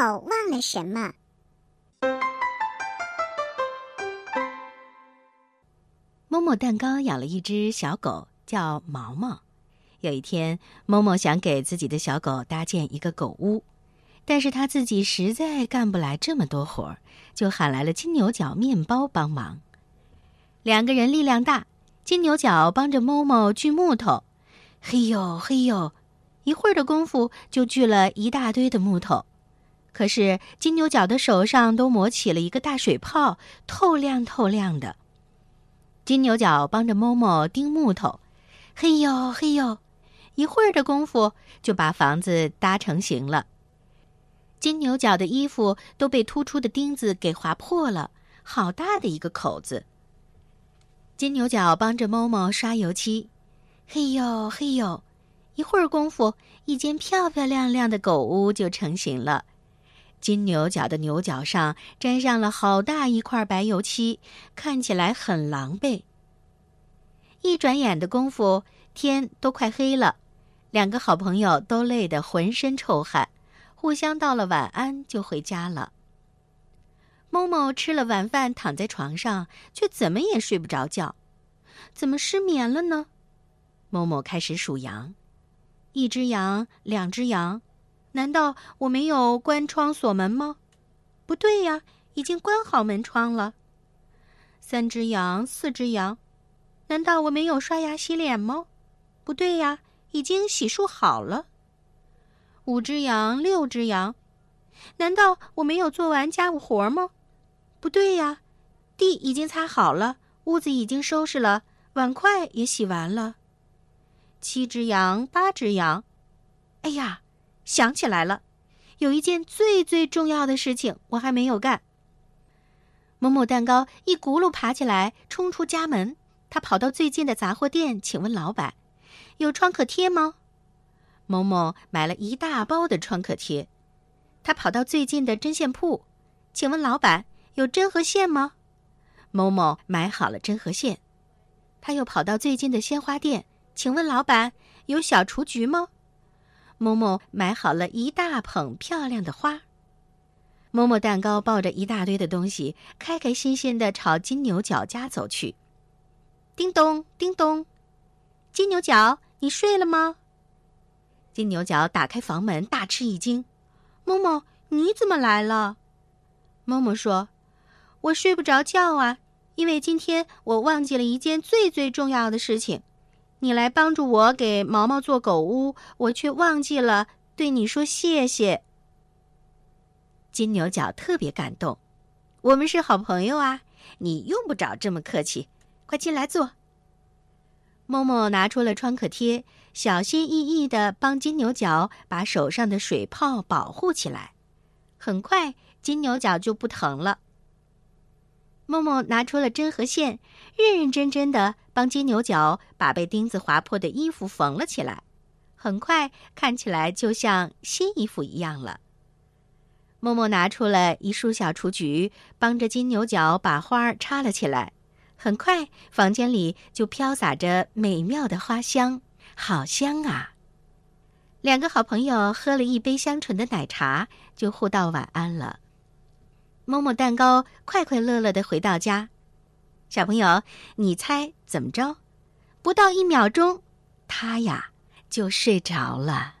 狗忘了什么。某某蛋糕养了一只小狗，叫毛毛。有一天，某某想给自己的小狗搭建一个狗屋，但是他自己实在干不来这么多活儿，就喊来了金牛角面包帮忙。两个人力量大，金牛角帮着某某锯木头，嘿呦嘿呦，一会儿的功夫就锯了一大堆的木头。可是金牛角的手上都磨起了一个大水泡，透亮透亮的。金牛角帮着某某钉木头，嘿呦嘿呦。一会儿的功夫，就把房子搭成型了。金牛角的衣服都被突出的钉子给划破了，好大的一个口子。金牛角帮着某某刷油漆，嘿呦嘿呦，一会儿功夫，一间漂漂亮亮的狗屋就成型了。金牛角的牛角上沾上了好大一块白油漆，看起来很狼狈。一转眼的功夫，天都快黑了。两个好朋友都累得浑身臭汗，互相道了晚安就回家了。某某吃了晚饭，躺在床上，却怎么也睡不着觉，怎么失眠了呢？某某开始数羊，一只羊，两只羊，难道我没有关窗锁门吗？不对呀，已经关好门窗了。三只羊，四只羊，难道我没有刷牙洗脸吗？不对呀。已经洗漱好了。五只羊，六只羊，难道我没有做完家务活吗？不对呀，地已经擦好了，屋子已经收拾了，碗筷也洗完了。七只羊，八只羊，哎呀，想起来了，有一件最最重要的事情我还没有干。某某蛋糕一轱辘爬起来，冲出家门，他跑到最近的杂货店，请问老板。有创可贴吗？某某买了一大包的创可贴，他跑到最近的针线铺，请问老板有针和线吗？某某买好了针和线，他又跑到最近的鲜花店，请问老板有小雏菊吗？某某买好了一大捧漂亮的花。某某蛋糕抱着一大堆的东西，开开心心的朝金牛角家走去。叮咚，叮咚，金牛角。你睡了吗？金牛角打开房门，大吃一惊：“某某，你怎么来了？”某某说：“我睡不着觉啊，因为今天我忘记了一件最最重要的事情。你来帮助我给毛毛做狗屋，我却忘记了对你说谢谢。”金牛角特别感动：“我们是好朋友啊，你用不着这么客气，快进来坐。”某某拿出了创可贴，小心翼翼的帮金牛角把手上的水泡保护起来。很快，金牛角就不疼了。默默拿出了针和线，认认真真的帮金牛角把被钉子划破的衣服缝了起来。很快，看起来就像新衣服一样了。默默拿出了一束小雏菊，帮着金牛角把花插了起来。很快，房间里就飘洒着美妙的花香，好香啊！两个好朋友喝了一杯香醇的奶茶，就互道晚安了。摸摸蛋糕快快乐乐的回到家，小朋友，你猜怎么着？不到一秒钟，他呀就睡着了。